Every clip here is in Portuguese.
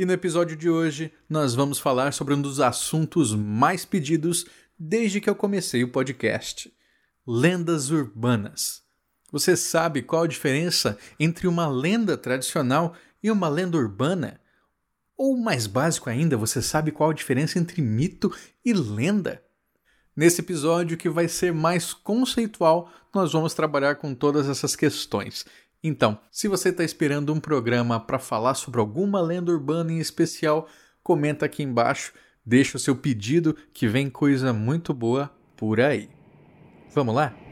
E no episódio de hoje, nós vamos falar sobre um dos assuntos mais pedidos desde que eu comecei o podcast: lendas urbanas. Você sabe qual a diferença entre uma lenda tradicional e uma lenda urbana? Ou mais básico ainda, você sabe qual a diferença entre mito e lenda? Nesse episódio, que vai ser mais conceitual, nós vamos trabalhar com todas essas questões. Então, se você está esperando um programa para falar sobre alguma lenda urbana em especial, comenta aqui embaixo, deixa o seu pedido que vem coisa muito boa por aí. Vamos lá?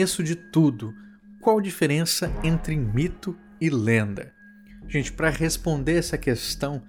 Começo de tudo, qual a diferença entre mito e lenda? Gente, para responder essa questão,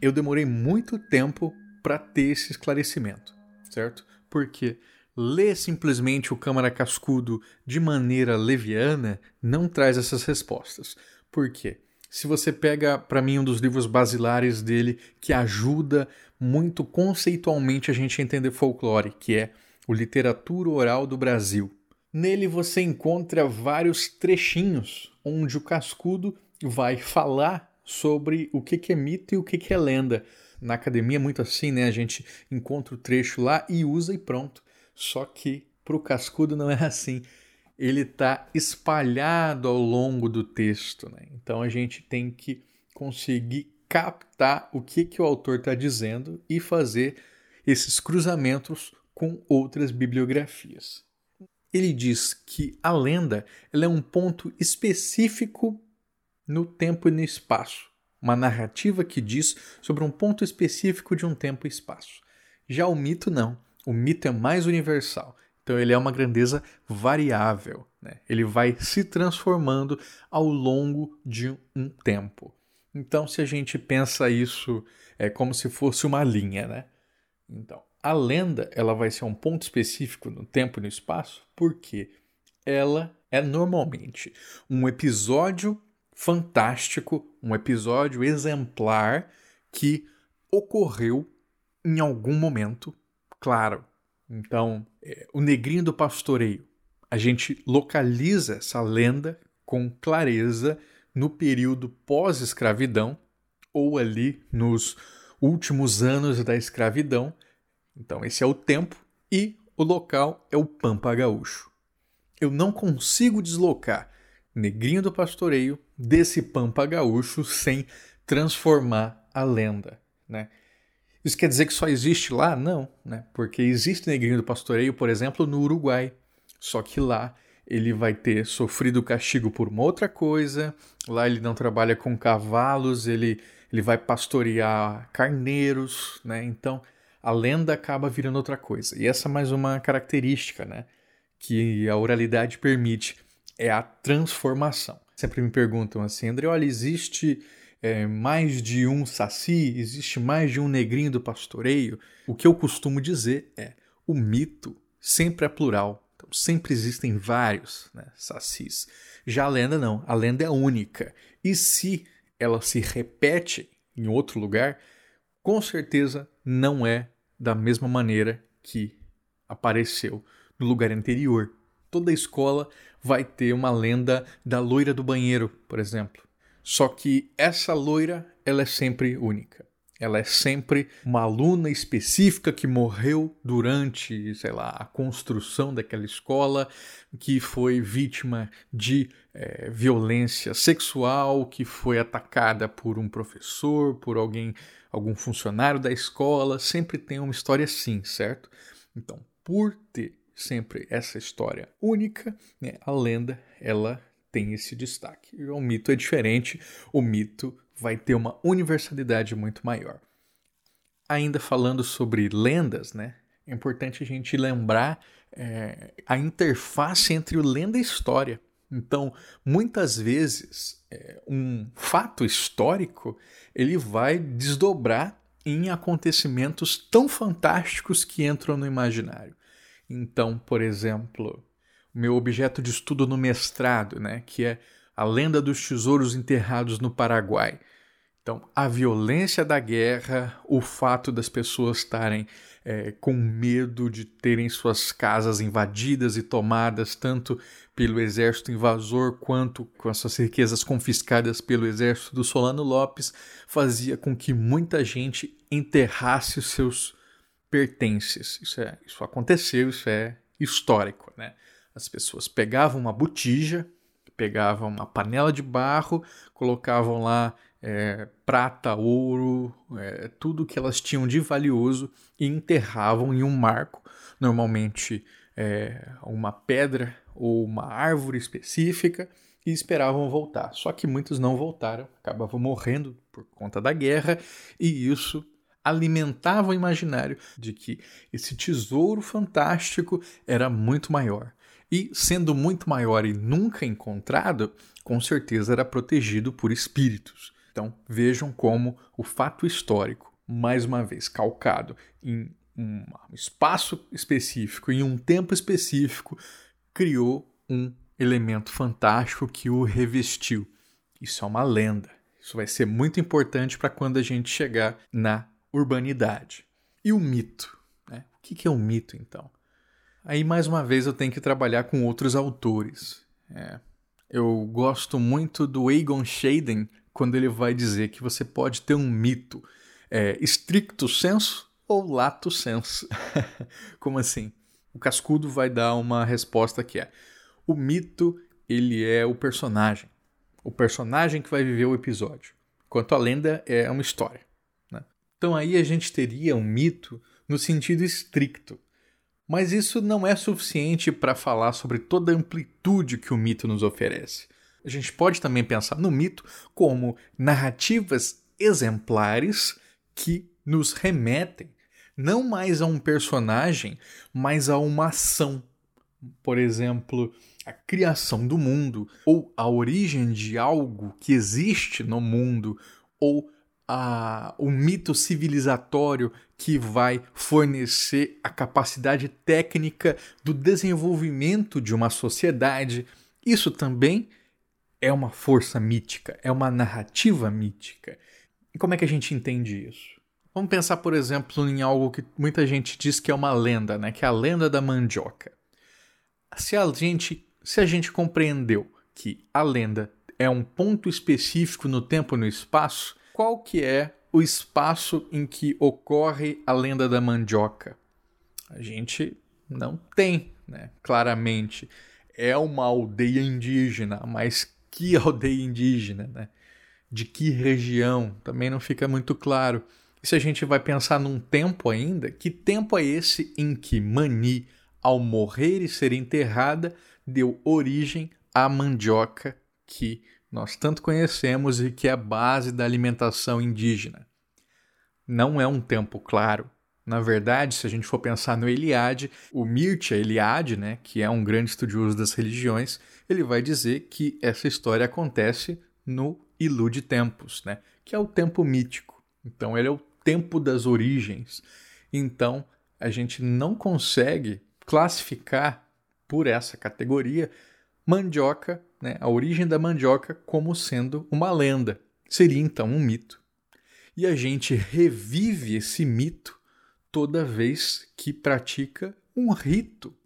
eu demorei muito tempo para ter esse esclarecimento, certo? Porque ler simplesmente o Câmara Cascudo de maneira leviana não traz essas respostas. Por quê? Se você pega para mim um dos livros basilares dele que ajuda muito conceitualmente a gente a entender folclore, que é o Literatura Oral do Brasil. Nele você encontra vários trechinhos onde o Cascudo vai falar sobre o que é mito e o que é lenda. Na academia é muito assim, né? A gente encontra o trecho lá e usa e pronto. Só que para o Cascudo não é assim. Ele está espalhado ao longo do texto, né? Então a gente tem que conseguir captar o que, que o autor está dizendo e fazer esses cruzamentos com outras bibliografias ele diz que a lenda é um ponto específico no tempo e no espaço. Uma narrativa que diz sobre um ponto específico de um tempo e espaço. Já o mito, não. O mito é mais universal. Então ele é uma grandeza variável. Né? Ele vai se transformando ao longo de um tempo. Então, se a gente pensa isso é como se fosse uma linha, né? Então, a lenda ela vai ser um ponto específico no tempo e no espaço porque ela é normalmente um episódio fantástico, um episódio exemplar que ocorreu em algum momento, claro. Então, é, o Negrinho do Pastoreio, a gente localiza essa lenda com clareza no período pós-escravidão ou ali nos últimos anos da escravidão então, esse é o tempo e o local é o Pampa Gaúcho. Eu não consigo deslocar Negrinho do Pastoreio desse Pampa Gaúcho sem transformar a lenda, né? Isso quer dizer que só existe lá? Não, né? Porque existe Negrinho do Pastoreio, por exemplo, no Uruguai. Só que lá ele vai ter sofrido castigo por uma outra coisa. Lá ele não trabalha com cavalos, ele, ele vai pastorear carneiros, né? Então a lenda acaba virando outra coisa. E essa é mais uma característica, né? Que a oralidade permite, é a transformação. Sempre me perguntam assim, André, olha, existe é, mais de um saci? Existe mais de um negrinho do pastoreio? O que eu costumo dizer é, o mito sempre é plural. Então, sempre existem vários né, sacis. Já a lenda não, a lenda é única. E se ela se repete em outro lugar, com certeza não é da mesma maneira que apareceu no lugar anterior. Toda escola vai ter uma lenda da loira do banheiro, por exemplo. Só que essa loira ela é sempre única. Ela é sempre uma aluna específica que morreu durante, sei lá, a construção daquela escola, que foi vítima de é, violência sexual, que foi atacada por um professor, por alguém, algum funcionário da escola. Sempre tem uma história assim, certo? Então, por ter sempre essa história única, né, a lenda ela tem esse destaque. O mito é diferente, o mito vai ter uma universalidade muito maior. Ainda falando sobre lendas, né, é importante a gente lembrar é, a interface entre o lenda e história. Então, muitas vezes, é, um fato histórico ele vai desdobrar em acontecimentos tão fantásticos que entram no imaginário. Então, por exemplo, meu objeto de estudo no mestrado, né, que é a lenda dos tesouros enterrados no Paraguai. Então, a violência da guerra, o fato das pessoas estarem é, com medo de terem suas casas invadidas e tomadas tanto pelo exército invasor quanto com as suas riquezas confiscadas pelo exército do Solano Lopes, fazia com que muita gente enterrasse os seus pertences. Isso, é, isso aconteceu, isso é histórico. Né? As pessoas pegavam uma botija, pegavam uma panela de barro, colocavam lá é, prata, ouro, é, tudo que elas tinham de valioso e enterravam em um marco, normalmente é, uma pedra ou uma árvore específica, e esperavam voltar. Só que muitos não voltaram, acabavam morrendo por conta da guerra, e isso alimentava o imaginário de que esse tesouro fantástico era muito maior. E, sendo muito maior e nunca encontrado, com certeza era protegido por espíritos. Então vejam como o fato histórico, mais uma vez calcado em um espaço específico, em um tempo específico, criou um elemento fantástico que o revestiu. Isso é uma lenda. Isso vai ser muito importante para quando a gente chegar na urbanidade. E o mito? Né? O que é um mito, então? Aí, mais uma vez, eu tenho que trabalhar com outros autores. É. Eu gosto muito do Egon Schaden quando ele vai dizer que você pode ter um mito é, stricto senso ou lato senso. Como assim? O Cascudo vai dar uma resposta que é: o mito ele é o personagem, o personagem que vai viver o episódio, enquanto a lenda é uma história. Né? Então aí a gente teria um mito no sentido estricto. Mas isso não é suficiente para falar sobre toda a amplitude que o mito nos oferece. A gente pode também pensar no mito como narrativas exemplares que nos remetem não mais a um personagem, mas a uma ação. Por exemplo, a criação do mundo, ou a origem de algo que existe no mundo, ou a, o mito civilizatório que vai fornecer a capacidade técnica do desenvolvimento de uma sociedade. Isso também é uma força mítica, é uma narrativa mítica. E como é que a gente entende isso? Vamos pensar, por exemplo, em algo que muita gente diz que é uma lenda, né? que é a lenda da mandioca. Se a gente, se a gente compreendeu que a lenda é um ponto específico no tempo e no espaço, qual que é o espaço em que ocorre a lenda da mandioca? A gente não tem, né? claramente. É uma aldeia indígena, mas que aldeia indígena, né? de que região, também não fica muito claro. E se a gente vai pensar num tempo ainda, que tempo é esse em que Mani, ao morrer e ser enterrada, deu origem à mandioca que nós tanto conhecemos e que é a base da alimentação indígena? Não é um tempo claro. Na verdade, se a gente for pensar no Eliade, o Mircea Eliade, né, que é um grande estudioso das religiões, ele vai dizer que essa história acontece no Ilude Tempos, né, que é o tempo mítico. Então, ele é o tempo das origens. Então, a gente não consegue classificar por essa categoria mandioca, né, a origem da mandioca, como sendo uma lenda. Seria então um mito. E a gente revive esse mito toda vez que pratica um rito,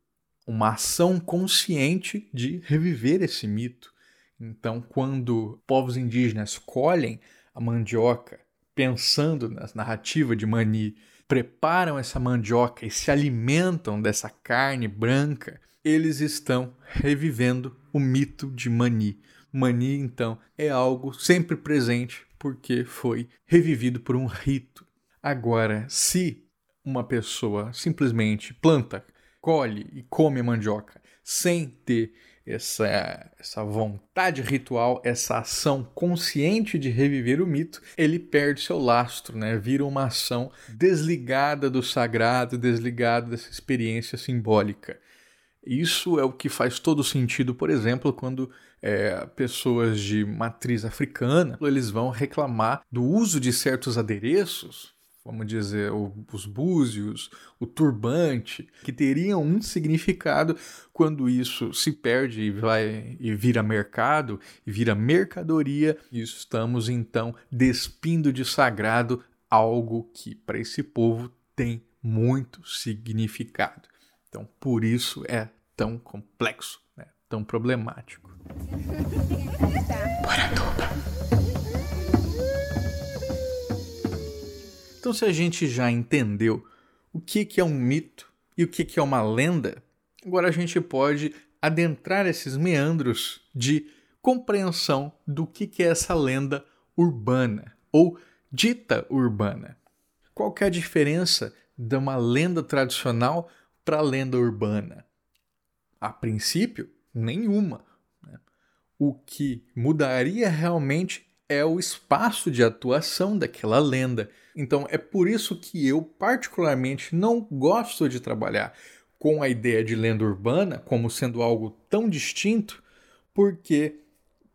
uma ação consciente de reviver esse mito. Então, quando povos indígenas colhem a mandioca, pensando na narrativa de Mani, preparam essa mandioca e se alimentam dessa carne branca, eles estão revivendo o mito de Mani. Mani, então, é algo sempre presente porque foi revivido por um rito. Agora, se uma pessoa simplesmente planta, colhe e come a mandioca sem ter essa, essa vontade ritual, essa ação consciente de reviver o mito, ele perde seu lastro, né? vira uma ação desligada do sagrado, desligada dessa experiência simbólica. Isso é o que faz todo sentido, por exemplo, quando é, pessoas de matriz africana eles vão reclamar do uso de certos adereços vamos dizer, os búzios, o turbante, que teriam um significado quando isso se perde e vai e vira mercado e vira mercadoria, e estamos então despindo de sagrado algo que para esse povo tem muito significado. Então, por isso é tão complexo, né? tão problemático. Então, se a gente já entendeu o que, que é um mito e o que, que é uma lenda, agora a gente pode adentrar esses meandros de compreensão do que, que é essa lenda urbana ou dita urbana. Qual que é a diferença de uma lenda tradicional para a lenda urbana? A princípio, nenhuma. Né? O que mudaria realmente é o espaço de atuação daquela lenda. Então é por isso que eu, particularmente, não gosto de trabalhar com a ideia de lenda urbana como sendo algo tão distinto, porque,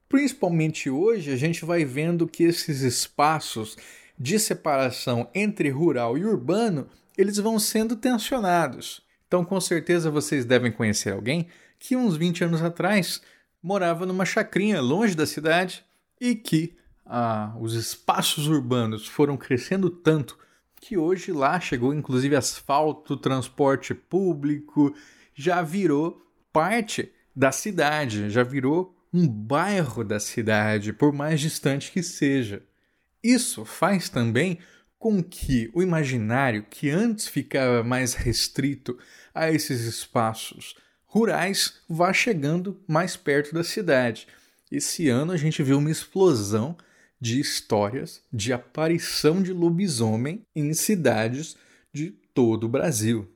principalmente hoje, a gente vai vendo que esses espaços de separação entre rural e urbano eles vão sendo tensionados. Então, com certeza, vocês devem conhecer alguém que uns 20 anos atrás morava numa chacrinha longe da cidade e que ah, os espaços urbanos foram crescendo tanto que hoje lá chegou inclusive asfalto, transporte público, já virou parte da cidade, já virou um bairro da cidade, por mais distante que seja. Isso faz também com que o imaginário, que antes ficava mais restrito a esses espaços rurais, vá chegando mais perto da cidade. Esse ano a gente viu uma explosão de histórias de aparição de lobisomem em cidades de todo o Brasil.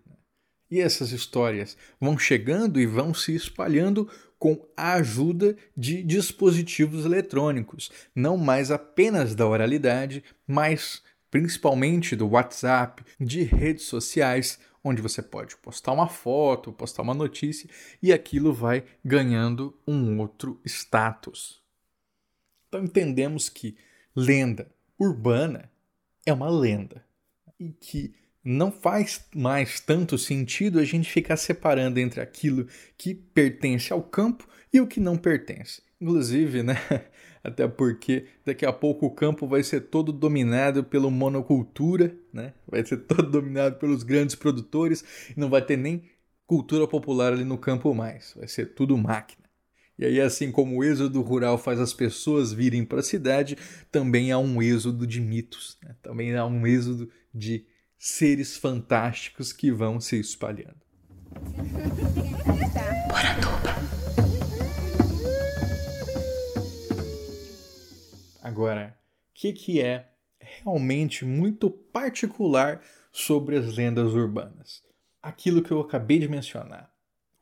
E essas histórias vão chegando e vão se espalhando com a ajuda de dispositivos eletrônicos, não mais apenas da oralidade, mas principalmente do WhatsApp, de redes sociais, onde você pode postar uma foto, postar uma notícia e aquilo vai ganhando um outro status. Então entendemos que lenda urbana é uma lenda e que não faz mais tanto sentido a gente ficar separando entre aquilo que pertence ao campo e o que não pertence. Inclusive, né? Até porque daqui a pouco o campo vai ser todo dominado pela monocultura, né? Vai ser todo dominado pelos grandes produtores e não vai ter nem cultura popular ali no campo mais. Vai ser tudo máquina. E aí, assim como o êxodo rural faz as pessoas virem para a cidade, também há um êxodo de mitos, né? também há um êxodo de seres fantásticos que vão se espalhando. Agora, o que, que é realmente muito particular sobre as lendas urbanas? Aquilo que eu acabei de mencionar,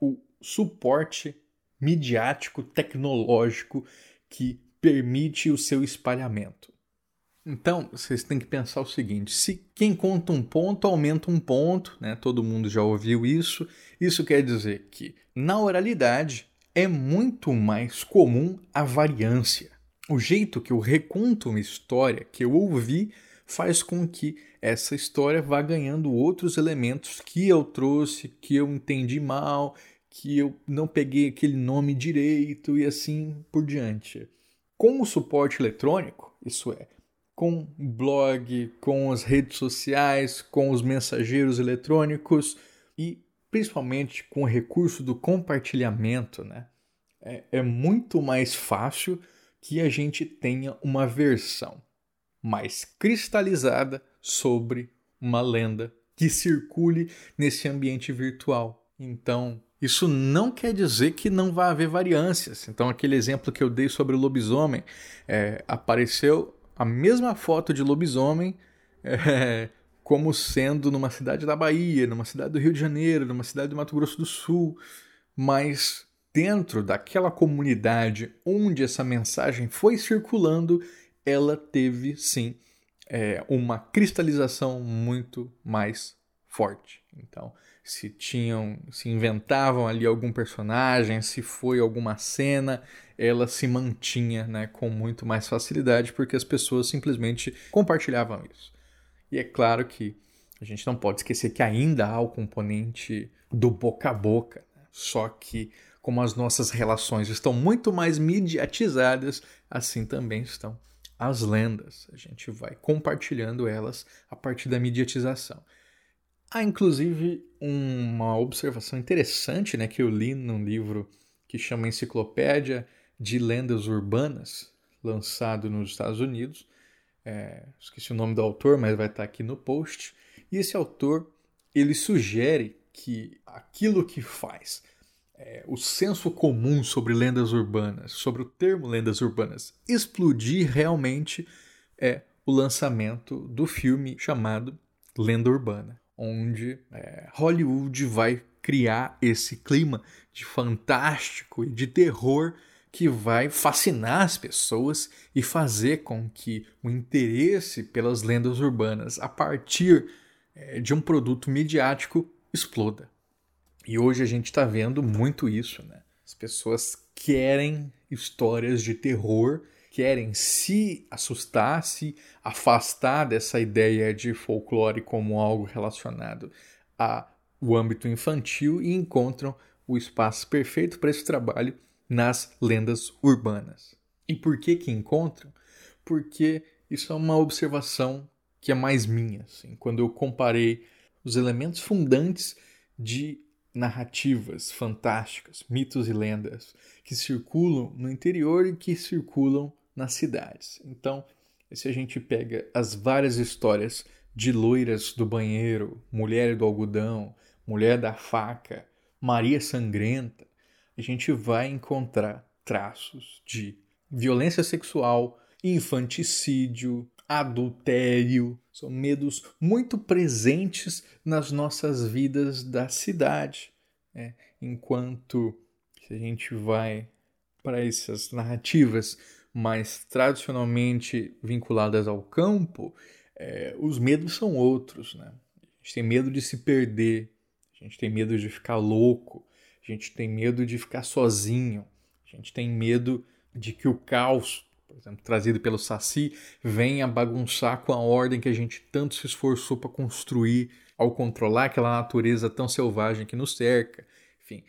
o suporte midiático, tecnológico que permite o seu espalhamento. Então, vocês têm que pensar o seguinte: se quem conta um ponto aumenta um ponto, né? Todo mundo já ouviu isso. Isso quer dizer que na oralidade é muito mais comum a variância. O jeito que eu reconto uma história que eu ouvi faz com que essa história vá ganhando outros elementos que eu trouxe, que eu entendi mal, que eu não peguei aquele nome direito e assim por diante. Com o suporte eletrônico, isso é, com blog, com as redes sociais, com os mensageiros eletrônicos e principalmente com o recurso do compartilhamento, né? É, é muito mais fácil que a gente tenha uma versão mais cristalizada sobre uma lenda que circule nesse ambiente virtual. Então, isso não quer dizer que não vai haver variâncias. Então, aquele exemplo que eu dei sobre o lobisomem, é, apareceu a mesma foto de lobisomem é, como sendo numa cidade da Bahia, numa cidade do Rio de Janeiro, numa cidade do Mato Grosso do Sul, mas dentro daquela comunidade onde essa mensagem foi circulando, ela teve sim é, uma cristalização muito mais forte. Então, se tinham, se inventavam ali algum personagem, se foi alguma cena, ela se mantinha né, com muito mais facilidade porque as pessoas simplesmente compartilhavam isso. E é claro que a gente não pode esquecer que ainda há o componente do boca a boca. Né? Só que, como as nossas relações estão muito mais mediatizadas, assim também estão as lendas. A gente vai compartilhando elas a partir da mediatização. Há inclusive uma observação interessante né, que eu li num livro que chama Enciclopédia de Lendas Urbanas, lançado nos Estados Unidos. É, esqueci o nome do autor, mas vai estar aqui no post. E esse autor ele sugere que aquilo que faz é, o senso comum sobre lendas urbanas, sobre o termo lendas urbanas, explodir realmente é o lançamento do filme chamado Lenda Urbana, onde é, Hollywood vai criar esse clima de fantástico e de terror que vai fascinar as pessoas e fazer com que o interesse pelas lendas urbanas a partir é, de um produto midiático exploda. E hoje a gente está vendo muito isso, né? As pessoas querem histórias de terror, querem se assustar, se afastar dessa ideia de folclore como algo relacionado ao âmbito infantil e encontram o espaço perfeito para esse trabalho nas lendas urbanas. E por que que encontram? Porque isso é uma observação que é mais minha, assim, quando eu comparei os elementos fundantes de narrativas fantásticas, mitos e lendas que circulam no interior e que circulam nas cidades. Então, se a gente pega as várias histórias de loiras do banheiro, mulher do algodão, mulher da faca, Maria sangrenta, a gente vai encontrar traços de violência sexual, infanticídio, adultério, são medos muito presentes nas nossas vidas da cidade. Né? Enquanto se a gente vai para essas narrativas mais tradicionalmente vinculadas ao campo, é, os medos são outros. Né? A gente tem medo de se perder, a gente tem medo de ficar louco, a gente tem medo de ficar sozinho, a gente tem medo de que o caos por exemplo, trazido pelo Saci, venha bagunçar com a ordem que a gente tanto se esforçou para construir ao controlar aquela natureza tão selvagem que nos cerca. Enfim,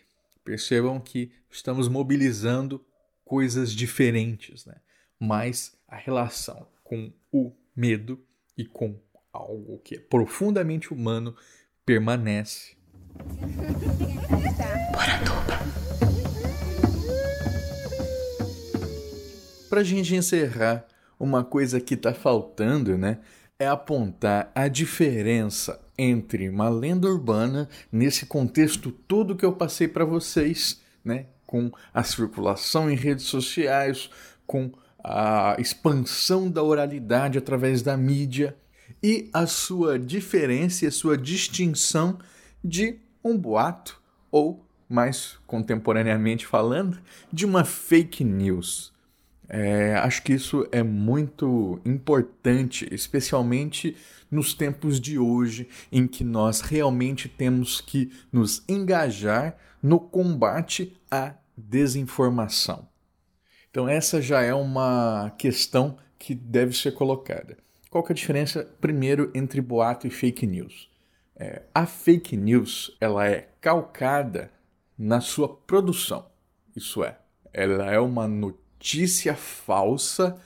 percebam que estamos mobilizando coisas diferentes, né? mas a relação com o medo e com algo que é profundamente humano permanece. Para a gente encerrar, uma coisa que está faltando, né? É apontar a diferença entre uma lenda urbana nesse contexto todo que eu passei para vocês, né? Com a circulação em redes sociais, com a expansão da oralidade através da mídia e a sua diferença e a sua distinção de um boato ou, mais contemporaneamente falando, de uma fake news. É, acho que isso é muito importante, especialmente nos tempos de hoje, em que nós realmente temos que nos engajar no combate à desinformação. Então, essa já é uma questão que deve ser colocada. Qual que é a diferença, primeiro, entre boato e fake news? É, a fake news ela é calcada na sua produção, isso é, ela é uma notícia falsa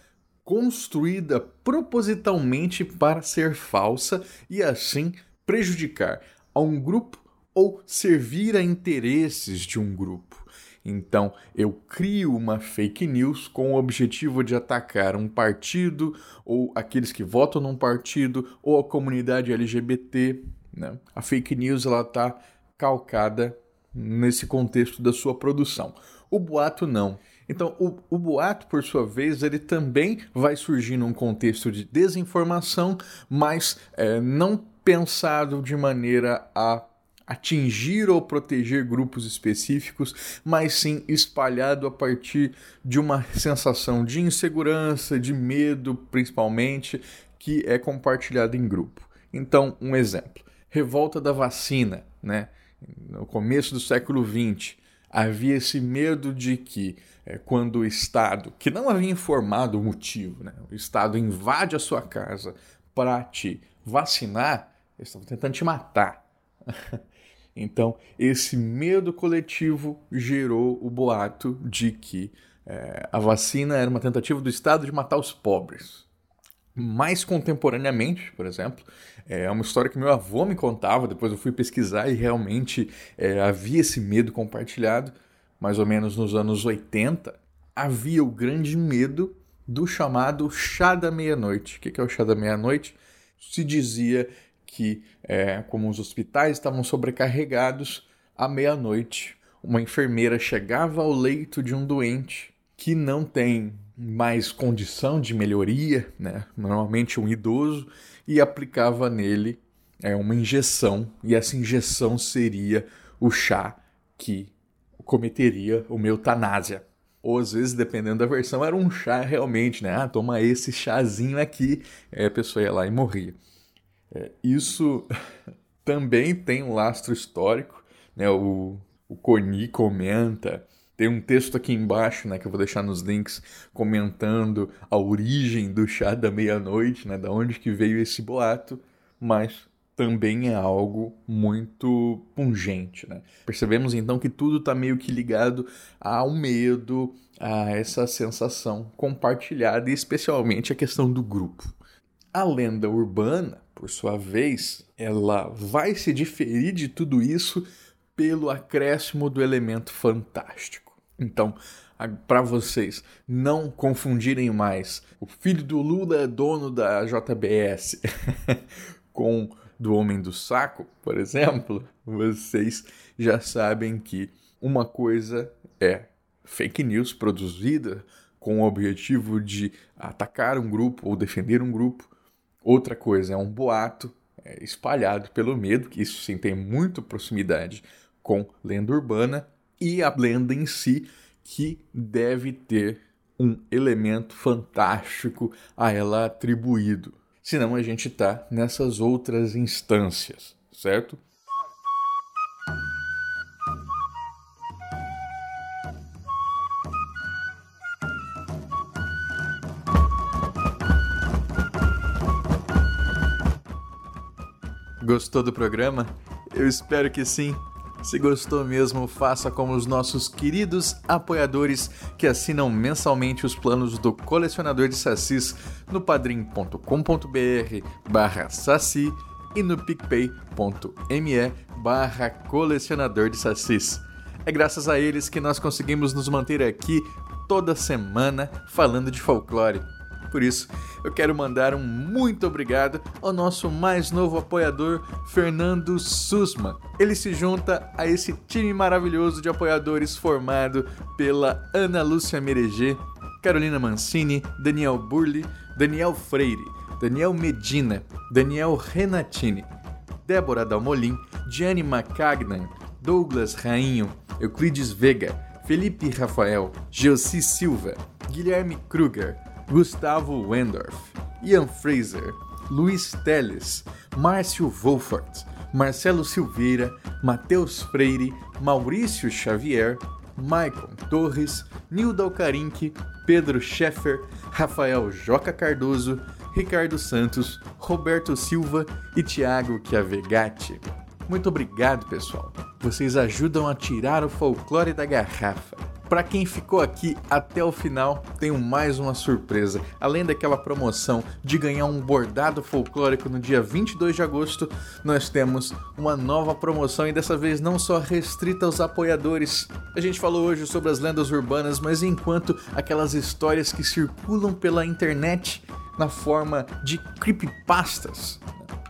construída propositalmente para ser falsa e assim prejudicar a um grupo ou servir a interesses de um grupo. Então, eu crio uma fake news com o objetivo de atacar um partido, ou aqueles que votam num partido, ou a comunidade LGBT. Né? A fake news está calcada nesse contexto da sua produção. O boato não. Então, o, o, boato, por sua vez, ele também vai surgir num contexto de desinformação, mas é, não pensado de maneira a atingir ou proteger grupos específicos, mas sim espalhado a partir de uma sensação de insegurança, de medo, principalmente, que é compartilhado em grupo. Então, um exemplo: revolta da vacina, né? No começo do século XX, havia esse medo de que é, quando o Estado, que não havia informado o motivo, né? o Estado invade a sua casa para te vacinar, eles estavam tentando te matar. Então, esse medo coletivo gerou o boato de que é, a vacina era uma tentativa do Estado de matar os pobres. Mais contemporaneamente, por exemplo, é uma história que meu avô me contava, depois eu fui pesquisar e realmente é, havia esse medo compartilhado, mais ou menos nos anos 80, havia o grande medo do chamado chá da meia-noite. O que é o chá da meia-noite? Se dizia que, é, como os hospitais estavam sobrecarregados, à meia-noite, uma enfermeira chegava ao leito de um doente que não tem mais condição de melhoria, né? normalmente um idoso, e aplicava nele é, uma injeção, e essa injeção seria o chá que cometeria uma eutanásia. Ou às vezes, dependendo da versão, era um chá realmente, né? Ah, toma esse chazinho aqui, aí a pessoa ia lá e morria. É, isso também tem um lastro histórico, né? O, o Coni comenta, tem um texto aqui embaixo, né, que eu vou deixar nos links, comentando a origem do chá da meia-noite, né, da onde que veio esse boato, mas também é algo muito pungente, né? Percebemos então que tudo está meio que ligado ao medo, a essa sensação compartilhada e especialmente a questão do grupo. A lenda urbana por sua vez, ela vai se diferir de tudo isso pelo acréscimo do elemento fantástico. Então, para vocês não confundirem mais o filho do Lula é dono da JBS com do Homem do Saco, por exemplo, vocês já sabem que uma coisa é fake news produzida com o objetivo de atacar um grupo ou defender um grupo, Outra coisa é um boato é, espalhado pelo medo, que isso sim tem muito proximidade com lenda urbana, e a lenda em si, que deve ter um elemento fantástico a ela atribuído. Senão a gente está nessas outras instâncias, certo? Gostou do programa? Eu espero que sim. Se gostou mesmo, faça como os nossos queridos apoiadores que assinam mensalmente os planos do colecionador de sacis no padrim.com.br barra saci e no picpay.me barra colecionador de sacis. É graças a eles que nós conseguimos nos manter aqui toda semana falando de folclore. Por isso, eu quero mandar um muito obrigado ao nosso mais novo apoiador, Fernando Sussman. Ele se junta a esse time maravilhoso de apoiadores formado pela Ana Lúcia Mereger, Carolina Mancini, Daniel Burli, Daniel Freire, Daniel Medina, Daniel Renatini, Débora Dalmolin, Gianni Macagnan, Douglas Rainho, Euclides Vega, Felipe Rafael, Josi Silva, Guilherme Kruger, Gustavo Wendorf, Ian Fraser, Luiz Teles, Márcio Wolfert, Marcelo Silveira, Matheus Freire, Maurício Xavier, Maicon Torres, Nildo Alcarinque, Pedro Scheffer, Rafael Joca Cardoso, Ricardo Santos, Roberto Silva e Thiago Chiavegatti. Muito obrigado, pessoal. Vocês ajudam a tirar o folclore da garrafa. Para quem ficou aqui até o final, tenho mais uma surpresa. Além daquela promoção de ganhar um bordado folclórico no dia 22 de agosto, nós temos uma nova promoção e dessa vez não só restrita aos apoiadores. A gente falou hoje sobre as lendas urbanas, mas enquanto aquelas histórias que circulam pela internet na forma de creepypastas.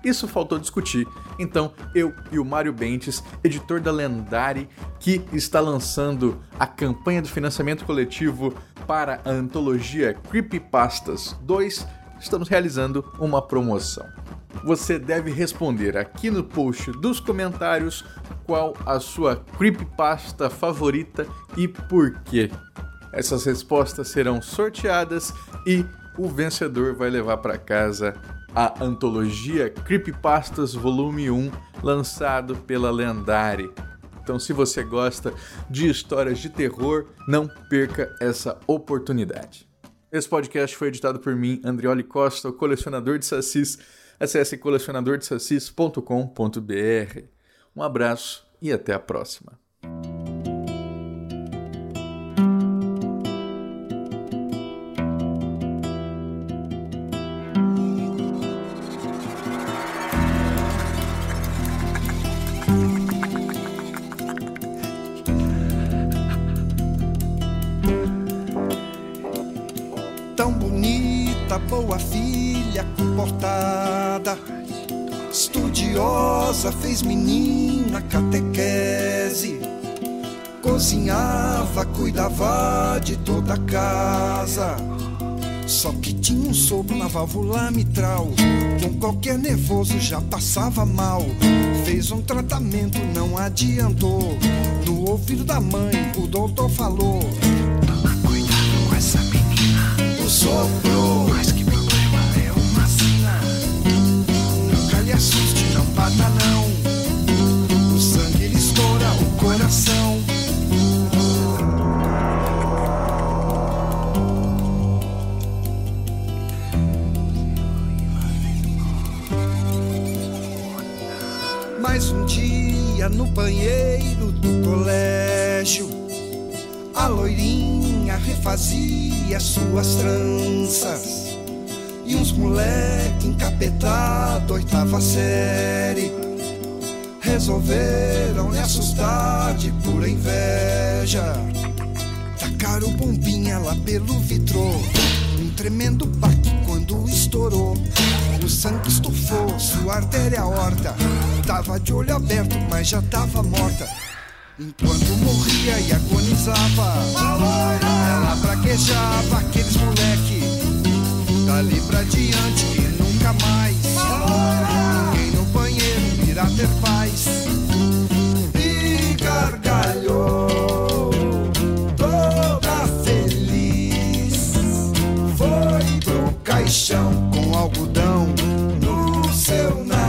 Isso faltou discutir. Então, eu e o Mário Bentes, editor da Lendari, que está lançando a campanha de financiamento coletivo para a antologia Creepypastas 2, estamos realizando uma promoção. Você deve responder aqui no post dos comentários qual a sua creepypasta favorita e por quê. Essas respostas serão sorteadas e o vencedor vai levar para casa a antologia Creepypastas Volume 1, lançado pela Lendari. Então, se você gosta de histórias de terror, não perca essa oportunidade. Esse podcast foi editado por mim, Andrioli Costa, o colecionador de sacis. Acesse colecionadordesacis.com.br. Um abraço e até a próxima. Tão bonita, boa filha, comportada, estudiosa, fez menina catequese, cozinhava, cuidava de toda a casa. Só que tinha um sopro na válvula mitral. Com qualquer nervoso já passava mal. Fez um tratamento, não adiantou. No ouvido da mãe, o doutor falou: sopro, mas que problema é uma sina. Nunca lhe assuste, não bata não. O sangue lhe estoura o coração. Mais um dia no banheiro do colégio, a loirinha refazia suas tranças. E uns moleque encapetado, oitava série, resolveram lhe assustar de pura inveja. Tacaram bombinha lá pelo vitrô, um tremendo baque quando estourou. O sangue estufou, sua artéria aorta. Tava de olho aberto, mas já tava morta. Enquanto morria e agonizava, ela praquejava aqueles moleque. Dali pra diante e nunca mais. Ninguém no banheiro irá ter paz. E gargalhou, toda feliz. Foi pro caixão com algodão no seu nariz.